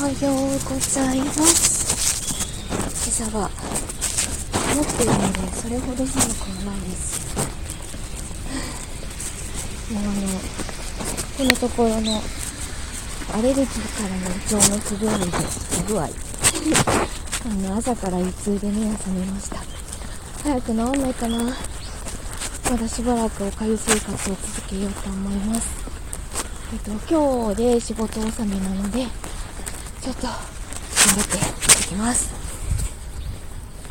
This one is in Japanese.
おはようございます今朝は持っているのでそれほど寒くはないです。もうあのこのところのアレルギーからの胃腸の不具合。で不具合あの朝から胃痛で目が覚めました早く治んないかな。まだしばらくおかゆ生活を続けようと思います。えっと今日で仕事納めなのでちょっと頑張って行ってきます。